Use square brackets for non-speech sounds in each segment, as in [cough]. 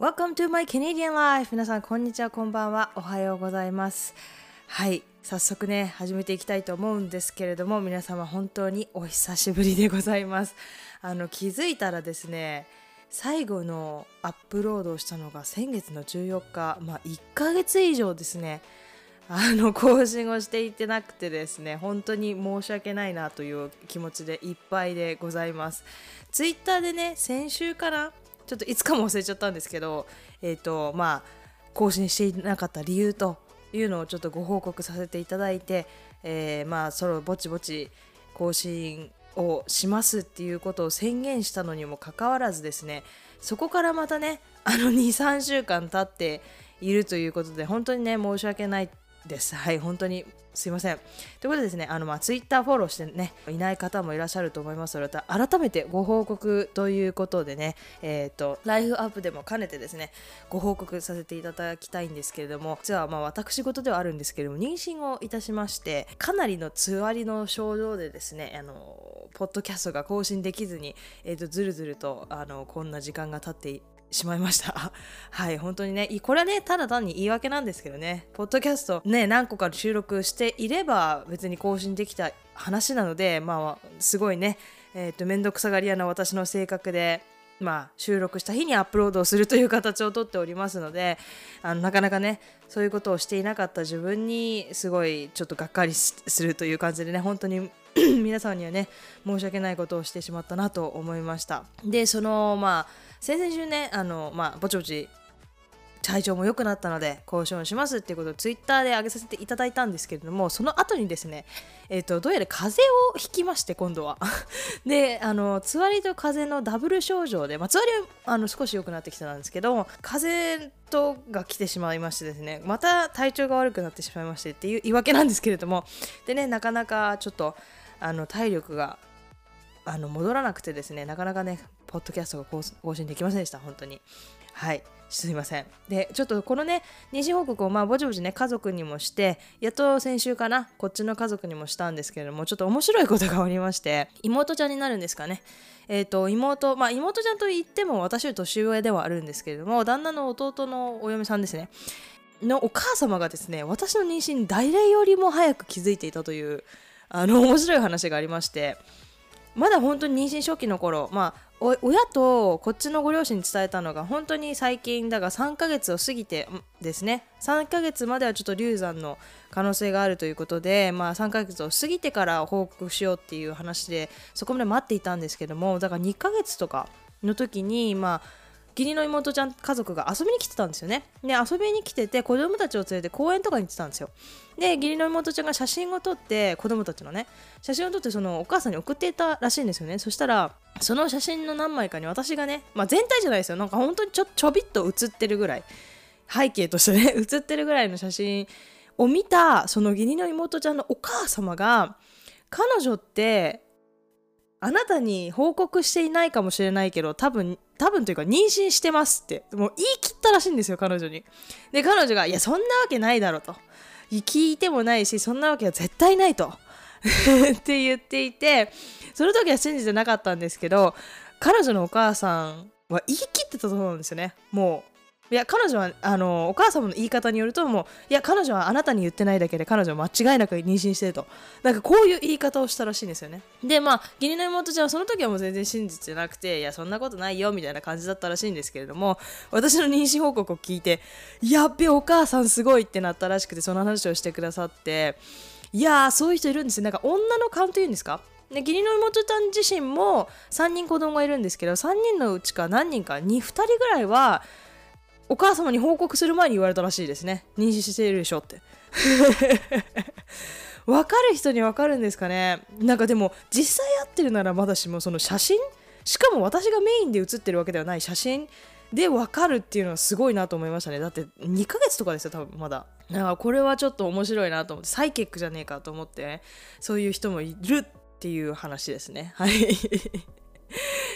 Welcome to my Canadian life! 皆さん、こんにちは、こんばんは。おはようございます。はい、早速ね、始めていきたいと思うんですけれども、皆様、本当にお久しぶりでございます。あの、気づいたらですね、最後のアップロードをしたのが先月の14日、まあ、1ヶ月以上ですね、あの [laughs] 更新をしていってなくてですね本当に申し訳ないなという気持ちでいっぱいでございますツイッターでね先週からちょっといつかも忘れちゃったんですけどえっ、とまあ更新していなかった理由というのをちょっとご報告させていただいて、えーまあそろぼちぼち更新をしますっていうことを宣言したのにもかかわらずですねそこからまたねあの23週間経っているということで本当にね申し訳ないです。はい、本当にすいません。ということでですね、あのまあツイッターフォローしてね、いない方もいらっしゃると思いますので、改めてご報告ということでね、えっ、と、ライフアップでも兼ねてですね、ご報告させていただきたいんですけれども、実はまあ私事ではあるんですけれども、妊娠をいたしまして、かなりのつわりの症状でですね、あの、ポッドキャストが更新できずに、えっ、と、ずるずると、あの、こんな時間が経ってしまいました。[laughs] はい、本当にね、これはね、ただ単に言い訳なんですけどね、ポッドキャストね、何個か収録していれば別に更新できた話なので、まあ、すごいね、えっ、と、めんどくさがり屋な私の性格で、まあ、収録した日にアップロードをするという形をとっておりますのであのなかなかねそういうことをしていなかった自分にすごいちょっとがっかりするという感じでね本当に [coughs] 皆さんにはね申し訳ないことをしてしまったなと思いましたでそのまあ先々週ねあのまあぼちぼち体調も良くなったので交渉しますっていうことをツイッターで上げさせていただいたんですけれどもその後にですね、えーと、どうやら風邪をひきまして今度は。[laughs] であのつわりと風邪のダブル症状で、まあ、つわりはあの少し良くなってきたんですけど風邪とが来てしまいましてですねまた体調が悪くなってしまいましてっていう言い訳なんですけれどもでねなかなかちょっとあの体力があの戻らなくてですねなかなかねポッドキャストが更新できませんでした。本当に。はい。すいません。でちょっとこのね妊娠報告をまあぼちぼちね家族にもしてやっと先週かなこっちの家族にもしたんですけれどもちょっと面白いことがありまして妹ちゃんになるんですかね。えっ、ー、と妹まあ妹ちゃんと言っても私より年上ではあるんですけれども旦那の弟のお嫁さんですね。のお母様がですね私の妊娠誰よりも早く気づいていたというあの面白い話がありましてまだ本当に妊娠初期の頃まあ親とこっちのご両親に伝えたのが本当に最近だが3ヶ月を過ぎてですね。3ヶ月まではちょっと流産の可能性があるということで、まあ、3ヶ月を過ぎてから報告しようっていう話でそこまで待っていたんですけどもだから2ヶ月とかの時にまあ義理の妹ちゃん家族が遊びに来てたんですよね。で遊びに来てて子供たちを連れて公園とかに行ってたんですよ。で義理の妹ちゃんが写真を撮って子供たちのね写真を撮ってそのお母さんに送っていたらしいんですよね。そしたらその写真の何枚かに私がね、まあ、全体じゃないですよなんか本当にちょちょびっと写ってるぐらい背景としてね [laughs] 写ってるぐらいの写真を見たその義理の妹ちゃんのお母様が彼女ってあなたに報告していないかもしれないけど多分多分というか妊娠してますってもう言い切ったらしいんですよ彼女に。で彼女がいやそんなわけないだろと。聞いてもないしそんなわけは絶対ないと。[laughs] って言っていてその時は信じてなかったんですけど彼女のお母さんは言い切ってたと思うんですよね。もういや彼女はあのお母様の言い方によるともういや彼女はあなたに言ってないだけで彼女は間違いなく妊娠してると。なんかこういう言い方をしたらしいんですよね。でまあ義理の妹ちゃんはその時はもう全然信じてなくていやそんなことないよみたいな感じだったらしいんですけれども私の妊娠報告を聞いてやっべお母さんすごいってなったらしくてその話をしてくださっていやーそういう人いるんですよ。なんか女の勘というんですか？で義理の妹ちゃん自身も3人子供がいるんですけど3人のうちか何人か 2, 2人ぐらいはお母様に報告する前に言われたらしいですね。妊娠しているでしょって。[laughs] 分かる人に分かるんですかね。なんかでも実際会ってるならまだしもその写真？しかも私がメインで写ってるわけではない写真？で分かるっていうのはすごいなと思いましたね。だって2ヶ月とかですよ多分まだ。だからこれはちょっと面白いなと思って。サイケックじゃねえかと思って、そういう人もいるっていう話ですね。はい。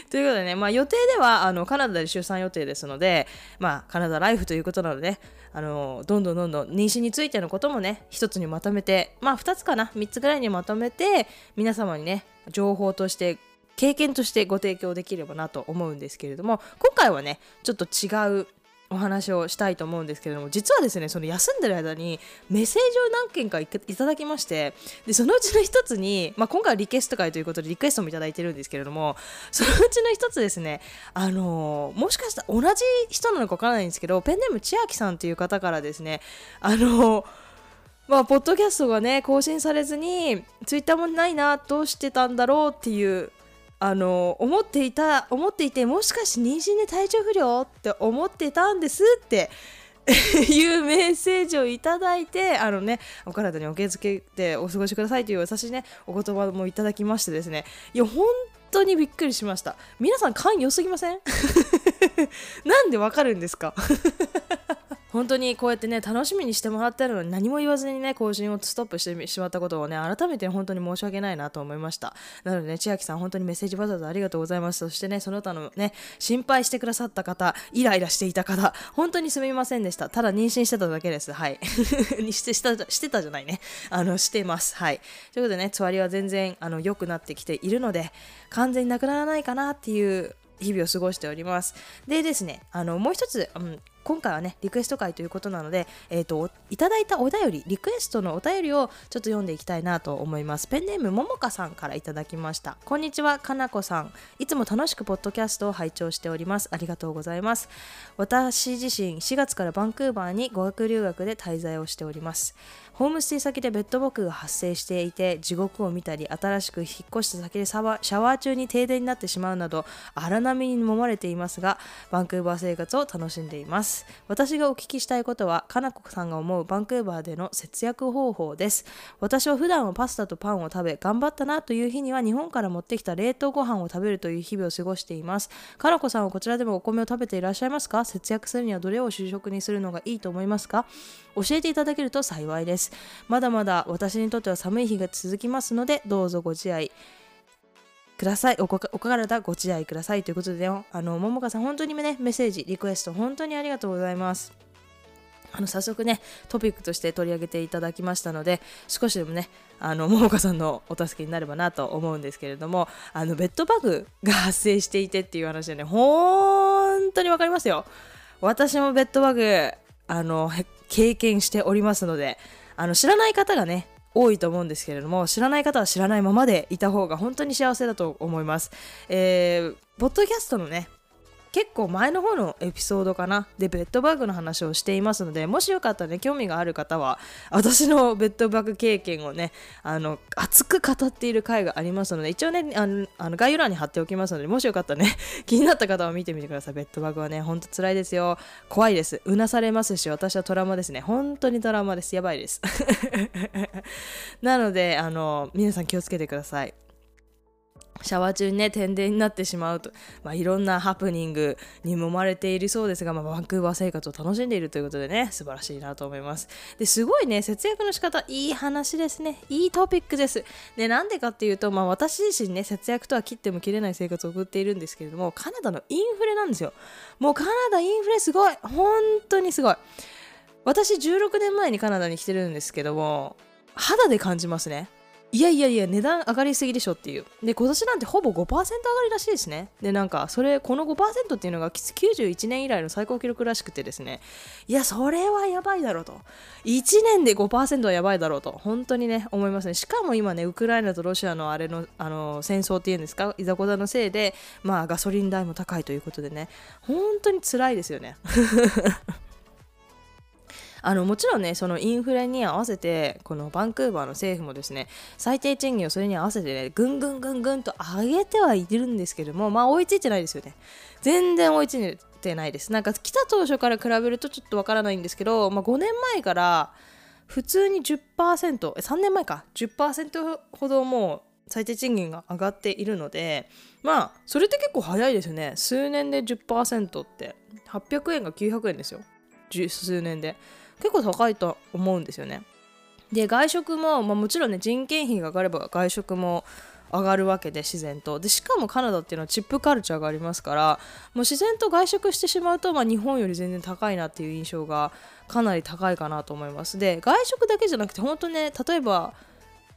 [laughs] ということでね、まあ、予定ではあのカナダで出産予定ですので、まあ、カナダライフということなので、ね、あのどんどんどんどん妊娠についてのこともね一つにまとめてまあ2つかな3つぐらいにまとめて皆様にね情報として経験としてご提供できればなと思うんですけれども今回はねちょっと違うお話をしたいと思うんですけれども実はですねその休んでる間にメッセージを何件かいただきましてでそのうちの一つに、まあ、今回はリクエスト会ということでリクエストもいただいてるんですけれどもそのうちの一つですねあの、もしかしたら同じ人なのかわからないんですけどペンネーム千秋さんという方からですねあのまあ、ポッドキャストがね、更新されずに、ツイッターもないな、どうしてたんだろうっていうあの思っていた思っていてもしかして妊娠で体調不良って思ってたんですって [laughs] いうメッセージをいただいてあのねお体にお気をつけてお過ごしくださいという優しいねお言葉もいただきましてですね。いや本当にびっくりしました。皆さん勘良すぎません？[laughs] なんでわかるんですか？[laughs] 本当にこうやってね楽しみにしてもらってるのに何も言わずにね更新をストップしてしまったことをね改めて本当に申し訳ないなと思いました。なのでね千秋さん本当にメッセージわざわざありがとうございます。そしてねその他のね心配してくださった方イライラしていた方本当にすみませんでした。ただ妊娠してただけです。はい。[laughs] してしたしてたじゃないね。あのしてます。はい。ということでねつわりは全然あの良くなってきているので完全になくならないかなっていう日々を過ごしております。でですね、あのもう一つ、うん、今回はねリクエスト会ということなので、えーと、いただいたお便りリクエストのお便りをちょっと読んでいきたいなと思います。ペンネームももかさんからいただきました。こんにちはかなこさん。いつも楽しくポッドキャストを拝聴しております。ありがとうございます。私自身4月からバンクーバーに語学留学で滞在をしております。ホームステイ先でベッドボックが発生していて地獄を見たり新しく引っ越した先でシャワー中に停電になってしまうなど荒波に揉まれていますがバンクーバー生活を楽しんでいます。私がお聞きしたいことはかなこさんが思うバンクーバーでの節約方法です。私は普段はパスタとパンを食べ頑張ったなという日には日本から持ってきた冷凍ご飯を食べるという日々を過ごしています。かなこさんはこちらでもお米を食べていらっしゃいますか？節約するにはどれを主食にするのがいいと思いますか？教えていただけると幸いです。まだまだ私にとっては寒い日が続きますので、どうぞご自愛。くださいお。お体ご自愛くださいということで、あの、ももかさん、本当にね、メッセージ、リクエスト、本当にありがとうございます。あの早速ねトピックとして取り上げていただきましたので少しでもねあの桃花さんのお助けになればなと思うんですけれどもあのベッドバグが発生していてっていう話でね本当に分かりますよ私もベッドバグあの経験しておりますのであの知らない方がね多いと思うんですけれども知らない方は知らないままでいた方が本当に幸せだと思います。えー、ポッドキャストのね結構前の方のエピソードかな。でベッドバッグの話をしていますのでもしよかったらね興味がある方は私のベッドバッグ経験をねあの熱く語っている回がありますので一応ねあのあの概要欄に貼っておきますのでもしよかったらね [laughs] 気になった方は見てみてください。ベッドバッグはねほんと辛いですよ。怖いです。うなされますし私はトラウマですね。本当にトラウマです。やばいです。[laughs] なのであの皆さん気をつけてください。シャワー中にね停電になってしまうと、まあ、いろんなハプニングに揉まれているそうですが、まあ、バンクーバー生活を楽しんでいるということでね素晴らしいなと思います。ですごいね節約の仕方いい話ですね。いいトピックです。でなんでかっていうと、まあ、私自身ね節約とは切っても切れない生活を送っているんですけれどもカナダのインフレなんですよ。もうカナダインフレすごい。本当にすごい。私16年前にカナダに来てるんですけども肌で感じますね。いやいやいや値段上がりすぎでしょっていう。で今年なんてほぼ5%上がりらしいですね。でなんかそれこの5%っていうのが91年以来の最高記録らしくてですね。いやそれはやばいだろうと。1年で5%はやばいだろうと。本当にね思いますね。しかも今ねウクライナとロシアのあれのあの戦争っていうんですか？いざこざのせいでまあガソリン代も高いということでね。本当に辛いですよね。あのもちろんねそのインフレに合わせてこのバンクーバーの政府もですね最低賃金をそれに合わせてねぐんぐんぐんぐんと上げてはいるんですけどもまあ追いついてないですよね。全然追いついてないです。なんか来た当初から比べるとちょっとわからないんですけど、まあ、5年前から普通に 10%3 年前か。10%ほどもう最低賃金が上がっているのでまあそれって結構早いですよね。数年で10%って。800円が900円ですよ。数年で。結構高いと思うんですよね。で外食も、まあ、もちろんね人件費が上がれば外食も上がるわけで自然と。でしかもカナダっていうのはチップカルチャーがありますからもう自然と外食してしまうと、まあ、日本より全然高いなっていう印象がかなり高いかなと思います。で外食だけじゃなくて本当ね例えば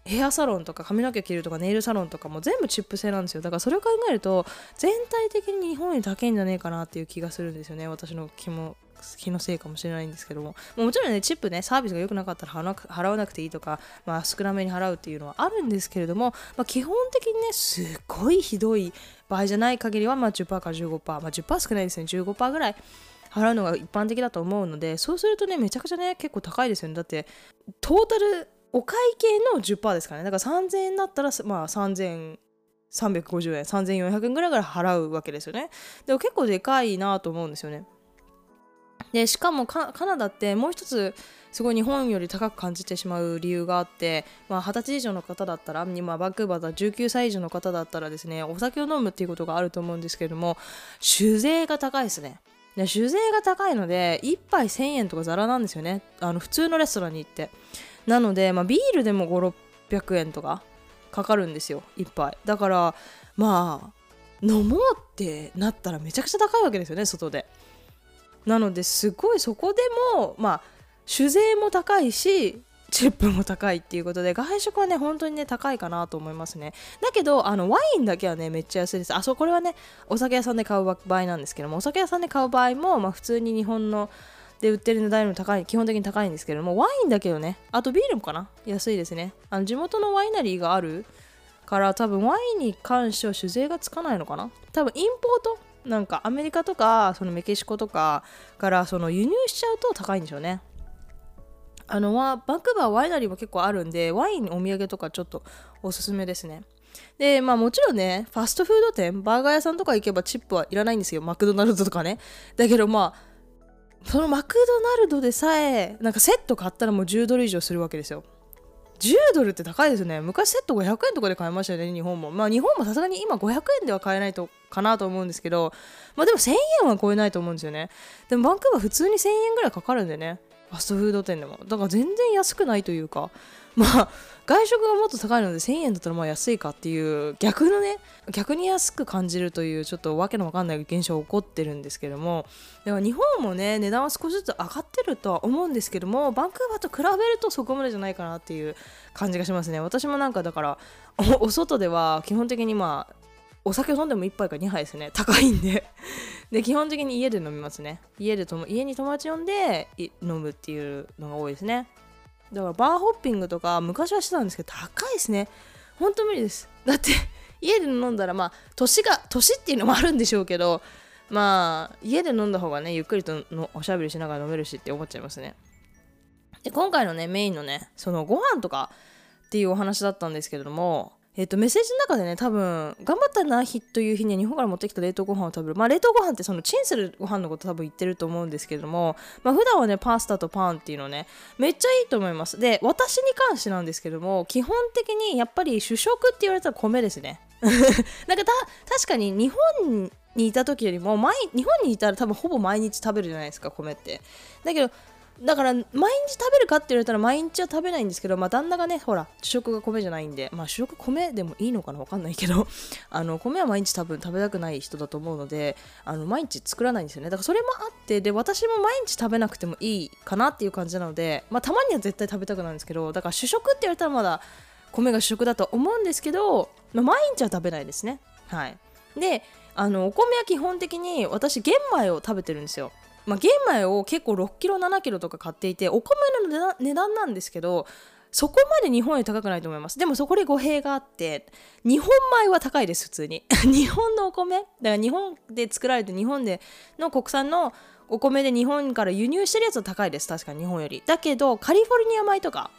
ヘアサロンとか髪の毛切るとかネイルサロンとかも全部チップ製なんですよ。だからそれを考えると全体的に日本より高いんじゃねえかなっていう気がするんですよね私の気も。気のせいかもしれないんですけども。もちろんねチップねサービスが良くなかったら払わなくていいとか、まあ、少なめに払うっていうのはあるんですけれども、まあ、基本的にねすっごいひどい場合じゃない限りは、まあ、10%から15%、まあ、10%少ないですね。15%ぐらい払うのが一般的だと思うのでそうするとねめちゃくちゃね結構高いですよね。だってトータルお会計の10%ですからね。だから3000円だったらまあ3350円3400円ぐらいから払うわけですよね。でも結構でかいなと思うんですよね。でしかもカナダってもう一つすごい日本より高く感じてしまう理由があって、まあ、20歳以上の方だったら、ま、バンクーバーだ19歳以上の方だったらですねお酒を飲むっていうことがあると思うんですけれども酒税が高いですね。で酒税が高いので1杯1000円とかザラなんですよね。あの普通のレストランに行って。なので、まあ、ビールでも5600円とかかかるんですよ1杯。だからまあ飲もうってなったらめちゃくちゃ高いわけですよね外で。なのですごいそこでもまあ酒税も高いしチップも高いっていうことで外食はね本当にね高いかなと思いますね。だけどあのワインだけはねめっちゃ安いです。あそうこれはねお酒屋さんで買う場合なんですけどもお酒屋さんで買う場合も、まあ、普通に日本ので売ってる値段も高い基本的に高いんですけどもワインだけどねあとビールもかな？安いですね。あの地元のワイナリーがあるから多分ワインに関しては酒税がつかないのかな？多分インポート？なんかアメリカとかそのメキシコとかからその輸入しちゃうと高いんでしょうね。あのはバンクバーワイナリーも結構あるんでワインお土産とかちょっとおすすめですね。でまあもちろんねファストフード店バーガー屋さんとか行けばチップはいらないんですよ。マクドナルドとかね。だけどまあそのマクドナルドでさえなんかセット買ったらもう10ドル以上するわけですよ。10ドルって高いですね。昔セット500円とかで買いましたよね日本も。まあ日本もさすがに今500円では買えないとかなと思うんですけどまあでも1000円は超えないと思うんですよね。でもバンクーバー普通に1000円ぐらいかかるんでね。ファストフード店でも。だから全然安くないというか。まあ外食がもっと高いので1000円だったらまあ安いかっていう逆のね逆に安く感じるというちょっとわけのわかんない現象が起こってるんですけどもだから日本もね値段は少しずつ上がってるとは思うんですけどもバンクーバーと比べるとそこまでじゃないかなっていう感じがしますね。私もなんかだからお外では基本的にまあお酒を飲んでも1杯か2杯ですね。高いんで。で基本的に家で飲みますね。家でと家に友達呼んで飲むっていうのが多いですね。だからバーホッピングとか昔はしてたんですけど高いですね。ほんと無理です。だって [laughs] 家で飲んだらまあ年が年っていうのもあるんでしょうけどまあ家で飲んだ方がねゆっくりとのおしゃべりしながら飲めるしって思っちゃいますね。で今回のねメインのねそのご飯とかっていうお話だったんですけれどもえっと、メッセージの中でね、多分、頑張ったな日という日に日本から持ってきた冷凍ご飯を食べる。まあ、冷凍ご飯ってそのチンするご飯のこと多分言ってると思うんですけれども、まあ、普段はね、パスタとパンっていうのね、めっちゃいいと思います。で、私に関してなんですけども、基本的にやっぱり主食って言われたら米ですね。[laughs] なんかた、確かに日本にいた時よりも、日本にいたら多分ほぼ毎日食べるじゃないですか、米って。だけど、だから毎日食べるかって言われたら毎日は食べないんですけど、まあ、旦那がねほら主食が米じゃないんでまあ主食米でもいいのかなわかんないけど [laughs] あの米は毎日多分食べたくない人だと思うのであの毎日作らないんですよね。だからそれもあってで私も毎日食べなくてもいいかなっていう感じなので、まあ、たまには絶対食べたくなるんですけどだから主食って言われたらまだ米が主食だと思うんですけど、まあ、毎日は食べないですね。はい。であのお米は基本的に私玄米を食べてるんですよ。まあ、玄米を結構6キロ7キロとか買っていてお米の値段なんですけどそこまで日本より高くないと思います。でもそこで語弊があって日本米は高いです普通に。[laughs] 日本のお米だから日本で作られて日本での国産のお米で日本から輸入してるやつは高いです。確かに日本より。だけどカリフォルニア米とか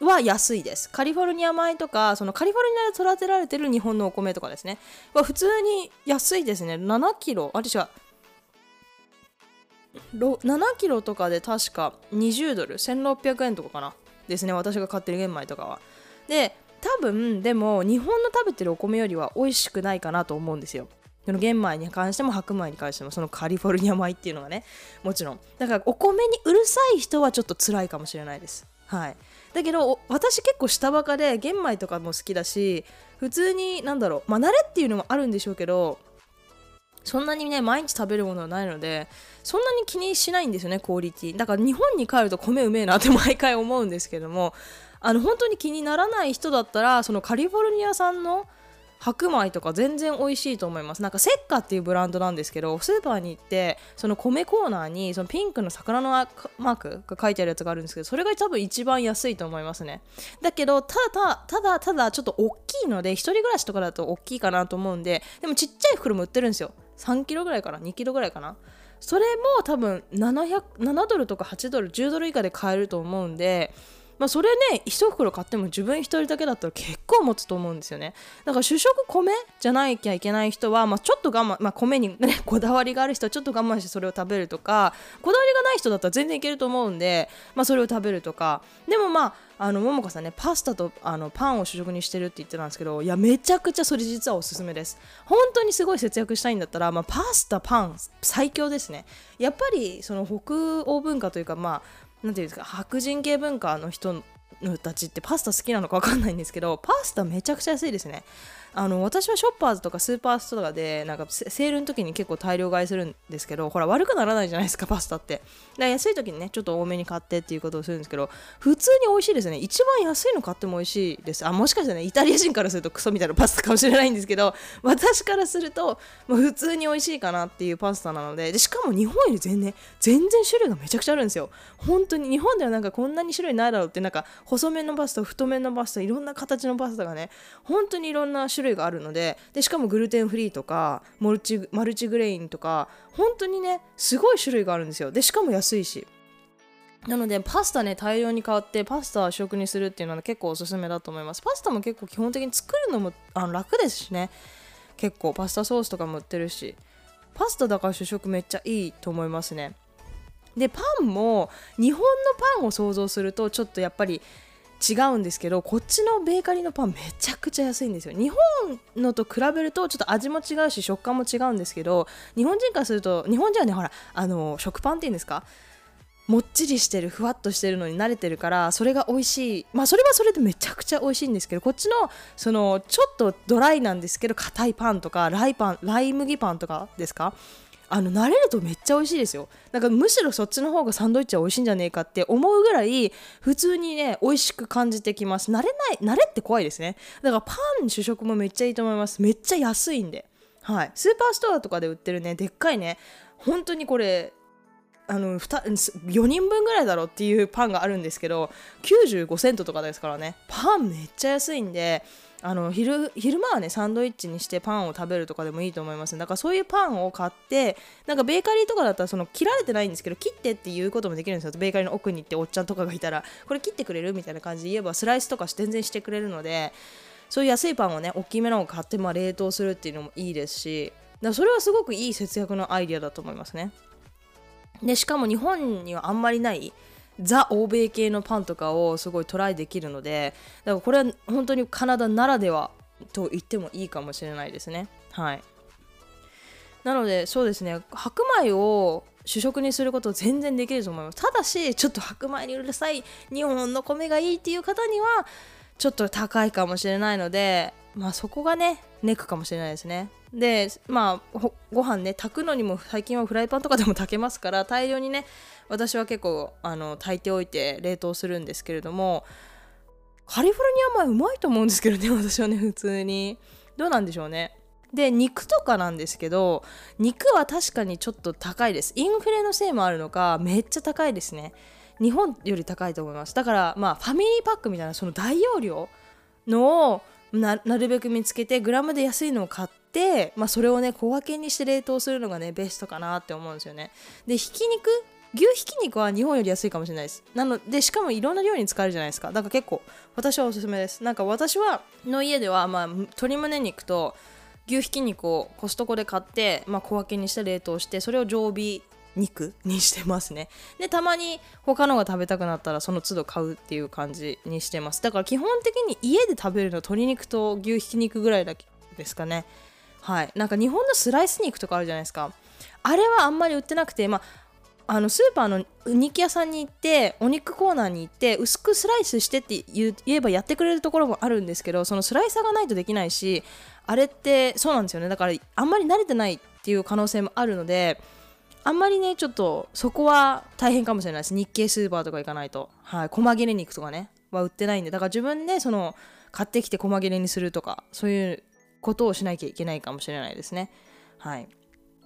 は安いです。カリフォルニア米とかそのカリフォルニアで育てられてる日本のお米とかですね。は普通に安いですね。7キロあれ違う。7キロとかで確か20ドル1600円とかかな。ですね私が買ってる玄米とかは。で多分でも日本の食べてるお米よりは美味しくないかなと思うんですよ。その玄米に関しても白米に関してもそのカリフォルニア米っていうのがねもちろん。だからお米にうるさい人はちょっと辛いかもしれないです。はい。だけど私結構下バカで玄米とかも好きだし普通になんだろうまあ慣れっていうのもあるんでしょうけどそんなにね毎日食べるものはないのでそんなに気にしないんですよねクオリティ。だから日本に帰ると米うめえなって毎回思うんですけどもあの本当に気にならない人だったらそのカリフォルニア産の白米とか全然美味しいと思います。なんかセッカっていうブランドなんですけどスーパーに行ってその米コーナーにそのピンクの魚のマークが書いてあるやつがあるんですけどそれが多分一番安いと思いますね。だけどただただただちょっと大きいので一人暮らしとかだと大きいかなと思うんででもちっちゃい袋も売ってるんですよ。3キロぐらいかな？2キロぐらいかな？それも多分700 7ドルとか8ドル10ドル以下で買えると思うんでまあ、それね1袋買っても自分1人だけだったら結構持つと思うんですよね。だから主食米じゃなきゃいけない人は、まあ、ちょっと我慢、まあ、米にね [laughs] こだわりがある人はちょっと我慢してそれを食べるとかこだわりがない人だったら全然いけると思うんで、まあ、それを食べるとか。でもまああの桃香さんねパスタとあのパンを主食にしてるって言ってたんですけどいやめちゃくちゃそれ実はおすすめです。本当にすごい節約したいんだったら、まあ、パスタパン最強ですね。やっぱりその北欧文化というかまあなんていうんですか白人系文化の人たちってパスタ好きなのか分かんないんですけどパスタめちゃくちゃ安いですね。あの私はショッパーズとかスーパーストアでなんかセールの時に結構大量買いするんですけどほら悪くならないじゃないですかパスタって。だから安い時にねちょっと多めに買ってっていうことをするんですけど普通に美味しいですね。一番安いの買っても美味しいです。あもしかしたらねイタリア人からするとクソみたいなパスタかもしれないんですけど [laughs] 私からすると、まあ、普通に美味しいかなっていうパスタなのででしかも日本より全然全然種類がめちゃくちゃあるんですよ。本当に日本ではなんかこんなに種類ないだろうってなんか細麺のパスタ太麺のパスタいろんな形のパスタがね本当にいろんな種類種類があるのででしかもグルテンフリーとかモルチマルチグレインとか本当にねすごい種類があるんですよ。でしかも安いし。なのでパスタね大量に買ってパスタ主食にするっていうのは結構おすすめだと思います。パスタも結構基本的に作るのもあの楽ですしね。結構パスタソースとかも売ってるし。パスタだから主食めっちゃいいと思いますね。でパンも日本のパンを想像するとちょっとやっぱり違うんですけどこっちのベーカリーのパンめちゃくちゃ安いんですよ。日本のと比べるとちょっと味も違うし食感も違うんですけど日本人からすると日本人はねほらあの食パンっていうんですか？もっちりしてるふわっとしてるのに慣れてるからそれが美味しい。まあそれはそれでめちゃくちゃ美味しいんですけどこっちのそのちょっとドライなんですけど硬いパンとかライパンライ麦パンとかですか？あの慣れるとめっちゃ美味しいですよ。なんかむしろそっちの方がサンドイッチは美味しいんじゃねえかって思うぐらい普通にね美味しく感じてきます。慣れない慣れって怖いですね。だからパン主食もめっちゃいいと思います。めっちゃ安いんで。はい。スーパーストアとかで売ってるねでっかいね。本当にこれあの4人分ぐらいだろっていうパンがあるんですけど95セントとかですからね。パンめっちゃ安いんであの昼昼間はねサンドイッチにしてパンを食べるとかでもいいと思います。だからそういうパンを買ってなんかベーカリーとかだったらその切られてないんですけど切ってっていうこともできるんですよ。ベーカリーの奥に行っておっちゃんとかがいたら。これ切ってくれるみたいな感じで言えばスライスとか全然してくれるのでそういう安いパンをね大きめのを買ってまあ冷凍するっていうのもいいですしだそれはすごくいい節約のアイデアだと思いますね。でしかも日本にはあんまりないザ欧米系のパンとかをすごいトライできるのでだからこれは本当にカナダならではと言ってもいいかもしれないですね。はい。なのでそうですね。白米を主食にすること全然できると思います。ただしちょっと白米にうるさい日本の米がいいっていう方にはちょっと高いかもしれないのでまあそこがねネックかもしれないですね。でまあご飯ね炊くのにも最近はフライパンとかでも炊けますから大量にね私は結構あの炊いておいて冷凍するんですけれどもカリフォルニア米うまいと思うんですけどね [laughs] 私はね普通に。どうなんでしょうね。で肉とかなんですけど肉は確かにちょっと高いです。インフレのせいもあるのかめっちゃ高いですね。日本より高いと思います。だからまあファミリーパックみたいなその大容量のをなるべく見つけてグラムで安いのを買って、まあ、それをね小分けにして冷凍するのがねベストかなって思うんですよね。でひき肉？牛ひき肉は日本より安いかもしれないです。なのでしかもいろんな料理に使えるじゃないですか。だから結構私はおすすめです。なんか私はの家では、まあ、鶏胸肉と牛ひき肉をコストコで買って、まあ、小分けにして冷凍してそれを常備肉にしてますね。でたまに他のが食べたくなったらその都度買うっていう感じにしてます。だから基本的に家で食べるの鶏肉と牛ひき肉ぐらいだけですかね。はい。なんか日本のスライス肉とかあるじゃないですか。あれはあんまり売ってなくてまああのスーパーの肉屋さんに行ってお肉コーナーに行って薄くスライスしてって言えばやってくれるところもあるんですけどそのスライサーがないとできないしあれってそうなんですよね。だからあんまり慣れてないっていう可能性もあるのであんまりねちょっとそこは大変かもしれないです。日系スーパーとか行かないと。はい。細切れ肉とかねは売ってないんで。だから自分でその買ってきて細切れにするとかそういうことをしなきゃいけないかもしれないですね。はい。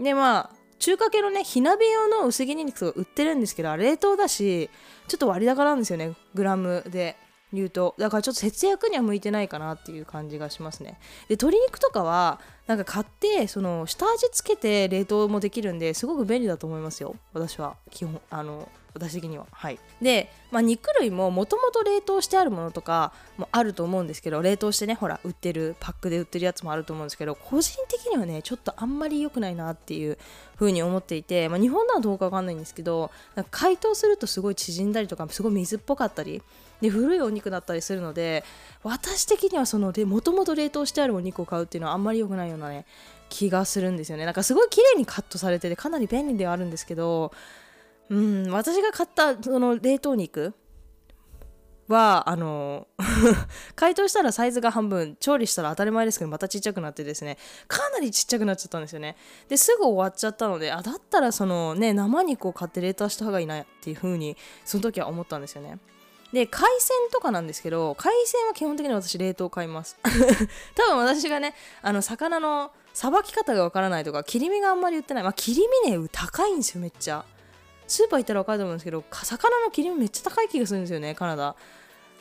でまあ中華系のね火鍋用の薄切り肉とか売ってるんですけど冷凍だしちょっと割高なんですよねグラムで言うと。だからちょっと節約には向いてないかなっていう感じがしますね。で鶏肉とかはなんか買ってその下味つけて冷凍もできるんですごく便利だと思いますよ。私は基本あの私的には。はい。で、まあ、肉類ももともと冷凍してあるものとかもあると思うんですけど冷凍してねほら売ってるパックで売ってるやつもあると思うんですけど個人的にはねちょっとあんまり良くないなっていう風に思っていて、まあ、日本のはどうかわかんないんですけど解凍するとすごい縮んだりとかすごい水っぽかったりで古いお肉だったりするので私的にはそのもともと冷凍してあるお肉を買うっていうのはあんまり良くないようなね気がするんですよね。なんかすごい綺麗にカットされててかなり便利ではあるんですけどうん私が買ったその冷凍肉はあの [laughs] 解凍したらサイズが半分調理したら当たり前ですけどまたちっちゃくなってですねかなりちっちゃくなっちゃったんですよね。ですぐ終わっちゃったのであだったらそのね生肉を買って冷凍した方がいいなっていう風にその時は思ったんですよね。で海鮮とかなんですけど海鮮は基本的に私冷凍買います。[laughs] 多分私がねあの魚のさばき方がわからないとか切り身があんまり売ってない。まあ切り身ね高いんですよめっちゃ。スーパー行ったら分かると思うんですけど魚の切り身めっちゃ高い気がするんですよねカナダ。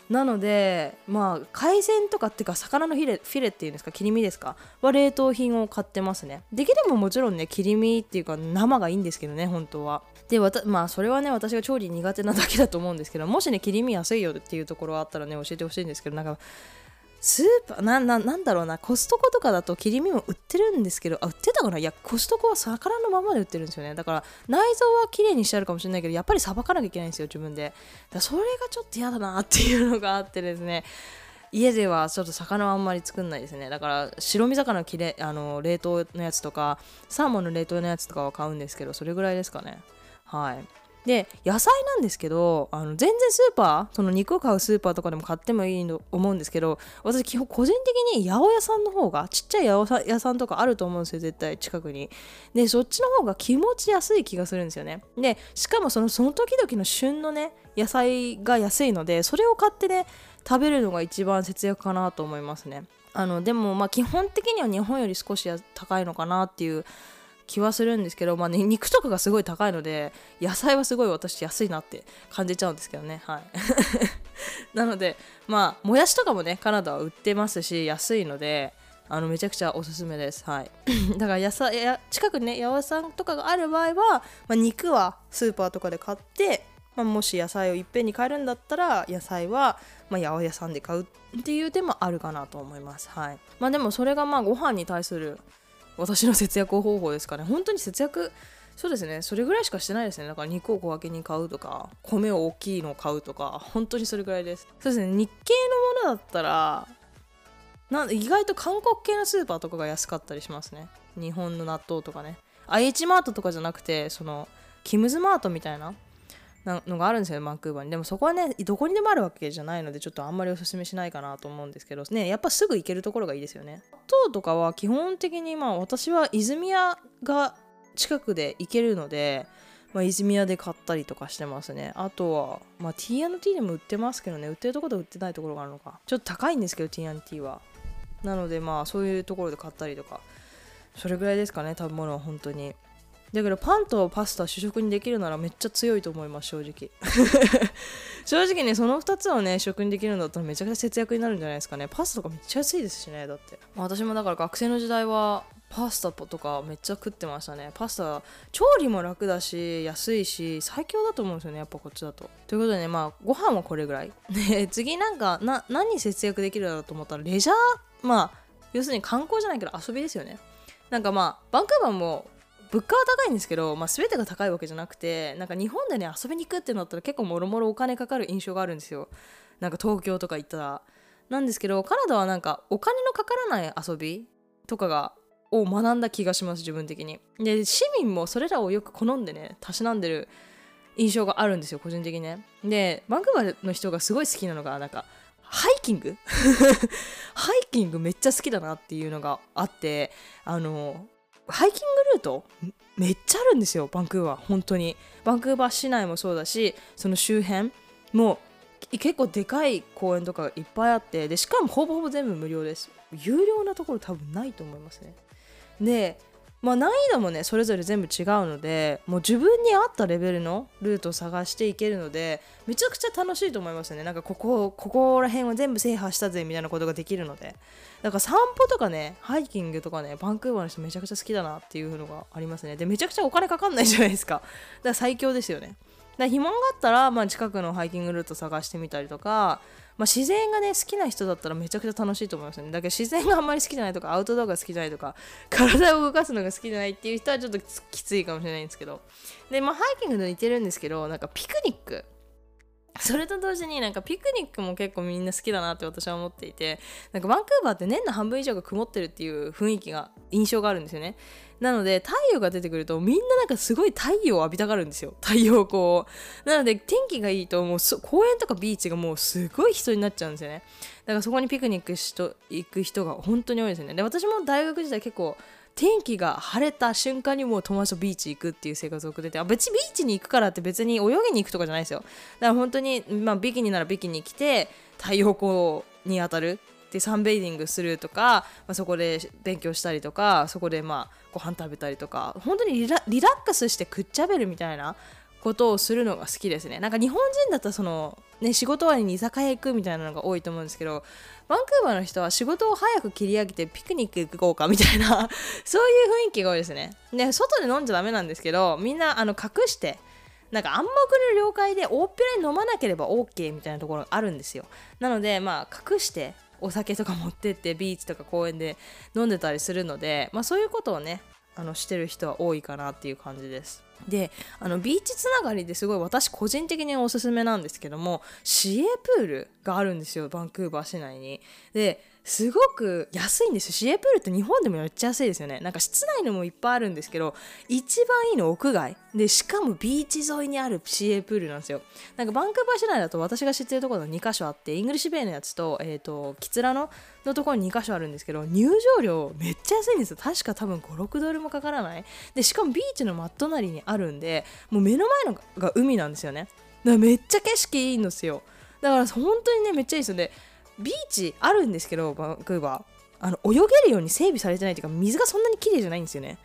なのでまあ海鮮とかっていうか魚のフィレフィレっていうんですか切り身ですかは冷凍品を買ってますね。できればもちろんね切り身っていうか生がいいんですけどね本当は。でまあそれはね私が調理苦手なだけだと思うんですけどもしね切り身安いよっていうところあったらね教えてほしいんですけどなんかスーパーなななんだろうなコストコとかだと切り身も売ってるんですけどあ売ってたかな？いやコストコは魚のままで売ってるんですよね。だから内臓は綺麗にしてあるかもしれないけどやっぱりさばかなきゃいけないんですよ自分で。だそれがちょっと嫌だなっていうのがあってですね。家ではちょっと魚はあんまり作んないですね。だから白身魚きれあの冷凍のやつとかサーモンの冷凍のやつとかは買うんですけどそれぐらいですかね。はい。で野菜なんですけどあの全然スーパーその肉を買うスーパーとかでも買ってもいいと思うんですけど私基本個人的に八百屋さんの方がちっちゃい八百屋さんとかあると思うんですよ絶対近くに。でそっちの方が気持ち安い気がするんですよね。でしかもそのその時々の旬のね野菜が安いのでそれを買ってね食べるのが一番節約かなと思いますね。あのでもまあ基本的には日本より少し高いのかなっていう気はするんですけど、まあね、肉とかがすごい高いので野菜はすごい私安いなって感じちゃうんですけどね。はい。[laughs] なのでまあもやしとかもねカナダは売ってますし安いのであのめちゃくちゃおすすめです。はい。[coughs] だから野菜や近くにね八百屋さんとかがある場合は、まあ、肉はスーパーとかで買ってまあ、もし野菜をいっぺんに買えるんだったら野菜は、まあ、八百屋さんで買うっていう手もあるかなと思います。はい。まあ、でもそれがまあご飯に対する私の節約方法ですかね。本当に節約そうですね。それぐらいしかしてないですね。だから肉を小分けに買うとか米を大きいのを買うとか本当にそれぐらいです。そうですね。日系のものだったらなん意外と韓国系のスーパーとかが安かったりしますね。日本の納豆とかね。IH マートとかじゃなくてそのキムズマートみたいななのがあるんですよバンクーバーに。でもそこはねどこにでもあるわけじゃないのでちょっとあんまりおすすめしないかなと思うんですけど。ねやっぱすぐ行けるところがいいですよね。塔とかは基本的にまあ私は泉屋が近くで行けるので、まあ、泉屋で買ったりとかしてますね。あとは、まあ、T&T でも売ってますけどね。売ってるところと売ってないところがあるのか。ちょっと高いんですけど TNT は。なのでまあそういうところで買ったりとか。それぐらいですかね食べ物は本当に。だけどパンとパスタ主食にできるならめっちゃ強いと思います正直。[laughs] 正直ねその2つをね食にできるんだったらめちゃくちゃ節約になるんじゃないですかね。パスタとかめっちゃ安いですしねだって。私もだから学生の時代はパスタとかめっちゃ食ってましたね。パスタ調理も楽だし安いし最強だと思うんですよねやっぱこっちだと。ということでねまあご飯はこれぐらい。で [laughs] 次なんかな何節約できるだろうと思ったらレジャーまあ要するに観光じゃないけど遊びですよね。なんかまあバンクーバーも物価は高いんですけど、まあ、全てが高いわけじゃなくてなんか日本でね遊びに行くってなったら結構もろもろお金かかる印象があるんですよ。なんか東京とか行ったら。なんですけどカナダはなんかお金のかからない遊びとかがを学んだ気がします自分的に。で市民もそれらをよく好んでねたしなんでる印象があるんですよ個人的にね。でバンクーバーの人がすごい好きなのがなんかハイキング？[laughs] ハイキングめっちゃ好きだなっていうのがあってあのハイキングルート？めっちゃあるんですよバンクーバー。本当に。バンクーバー市内もそうだしその周辺も結構でかい公園とかがいっぱいあってでしかもほぼほぼ全部無料です。有料なところ多分ないと思いますね。でまあ難易度もねそれぞれ全部違うのでもう自分に合ったレベルのルートを探していけるのでめちゃくちゃ楽しいと思いますね。なんかここここら辺は全部制覇したぜみたいなことができるので。だから散歩とかねハイキングとかねバンクーバーの人めちゃくちゃ好きだなっていうのがありますね。でめちゃくちゃお金かかんないじゃないですか。だから最強ですよね。だから暇があったら、まあ、近くのハイキングルート探してみたりとか、まあ、自然がね好きな人だったらめちゃくちゃ楽しいと思いますね。だけど自然があんまり好きじゃないとかアウトドアが好きじゃないとか体を動かすのが好きじゃないっていう人はちょっときついかもしれないんですけど。でまあハイキングと似てるんですけどなんかピクニック。それと同時になんかピクニックも結構みんな好きだなって私は思っていてなんかバンクーバーって年の半分以上が曇ってるっていう雰囲気が印象があるんですよね。なので太陽が出てくるとみんななんかすごい太陽を浴びたがるんですよ。太陽光なので天気がいいともう公園とかビーチがもうすごい人になっちゃうんですよね。だからそこにピクニックしと行く人が本当に多いですよね。で私も大学時代結構天気が晴れた瞬間にもう友達とビーチ行くっていう生活を送っててあ別にビーチに行くからって別に泳ぎに行くとかじゃないですよ。だから本当に、まあ、ビキニならビキニ着て太陽光に当たるでサンベイディングするとか、まあ、そこで勉強したりとかそこでまあご飯食べたりとか本当にリラリラックスしてくっちゃべるみたいなことをするのが好きですね。なんか日本人だったらその、ね、仕事終わりに居酒屋行くみたいなのが多いと思うんですけどバンクーバーの人は仕事を早く切り上げてピクニック行こうかみたいな [laughs] そういう雰囲気が多いですね。で外で飲んじゃダメなんですけどみんなあの隠してなんか暗黙の了解で大っぴらに飲まなければ OK みたいなところがあるんですよ。なのでまあ隠してお酒とか持ってってビーチとか公園で飲んでたりするので、まあ、そういうことをねあのしてる人は多いかなっていう感じです。であのビーチつながりですごい私個人的におすすめなんですけども市営プールがあるんですよバンクーバー市内に。ですごく安いんですよ。市営プールって日本でもめっちゃ安いですよね。なんか室内のもいっぱいあるんですけど一番いいの屋外。でしかもビーチ沿いにある市営プールなんですよ。なんかバンクーバー市内だと私が知ってるところが2箇所あってイングリッシュベイのやつと,、えーと、キツラノのところに2箇所あるんですけど入場料めっちゃ安いんですよ。確か多分56ドルもかからない。でしかもビーチの真っ隣にあるんでもう目の前のが海なんですよね。だからめっちゃ景色いいんですよ。だから本当にねめっちゃいいですよ。ねビーチあるんですけどバンクーバーあの泳げるように整備されてないというか水がそんなに綺麗じゃないんですよね。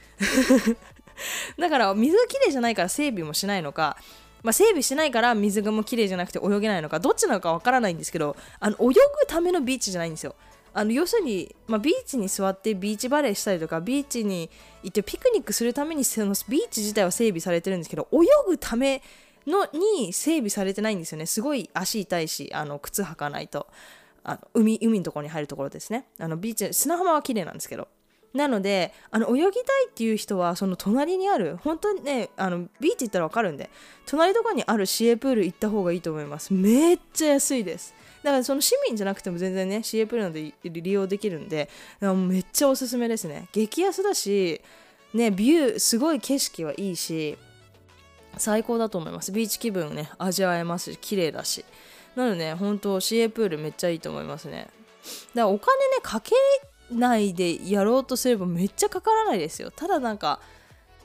[laughs] だから水が綺麗じゃないから整備もしないのかまあ、整備しないから水がも綺麗じゃなくて泳げないのかどっちなのかわからないんですけどあの泳ぐためのビーチじゃないんですよ。あの要するに、まあ、ビーチに座ってビーチバレーしたりとかビーチに行ってピクニックするためにそのビーチ自体は整備されてるんですけど泳ぐためのに整備されてないんですよね。すごい足痛いしあの靴履かないと。あの海海のところに入るところですね。あのビーチ砂浜は綺麗なんですけど。なのであの泳ぎたいっていう人はその隣にある本当にねあのビーチ行ったら分かるんで隣とかにある市営プール行った方がいいと思います。めっちゃ安いです。だからその市民じゃなくても全然ね市営プールなどで利用できるんでめっちゃおすすめですね。激安だしねビューすごい景色はいいし最高だと思います。ビーチ気分ね味わえますし綺麗だし。なのでね本当 CA プールめっちゃいいと思いますね。だからお金ねかけないでやろうとすればめっちゃかからないですよ。ただなんか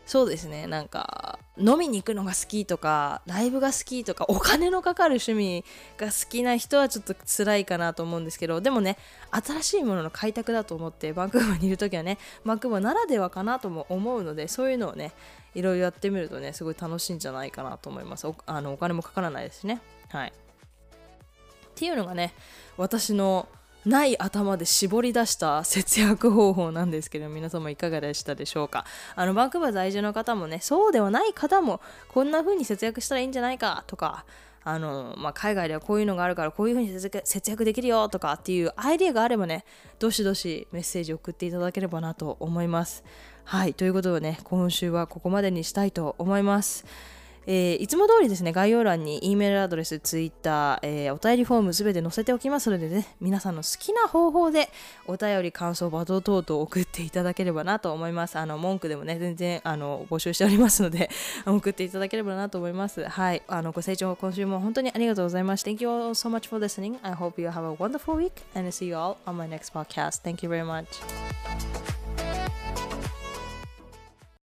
そうですねなんか飲みに行くのが好きとかライブが好きとかお金のかかる趣味が好きな人はちょっと辛いかなと思うんですけどでもね新しいものの開拓だと思ってバンクーバーにいる時はねバンクーバーならではかなとも思うのでそういうのをねいろいろやってみるとねすごい楽しいんじゃないかなと思います。おあのお金もかからないですね。はい。っていうのがね私のない頭で絞り出した節約方法なんですけど皆様いかがでしたでしょうか。あのバンクーバー在住の方もねそうではない方もこんな風に節約したらいいんじゃないかとかあの、まあ、海外ではこういうのがあるからこういう風に節約できるよとかっていうアイデアがあればねどしどしメッセージ送っていただければなと思います。はいということでね今週はここまでにしたいと思います。えー、いつも通りですね、概要欄に E メールアドレス、Twitter、えー、お便りフォームすべて載せておきますのでね、皆さんの好きな方法でお便り、感想、バト等々送っていただければなと思います。あの、文句でもね、全然あの募集しておりますので [laughs] 送っていただければなと思います。はい。あの、ご清聴今週も本当にありがとうございました。Thank you all so much for listening. I hope you have a wonderful week and see you all on my next podcast. Thank you very much.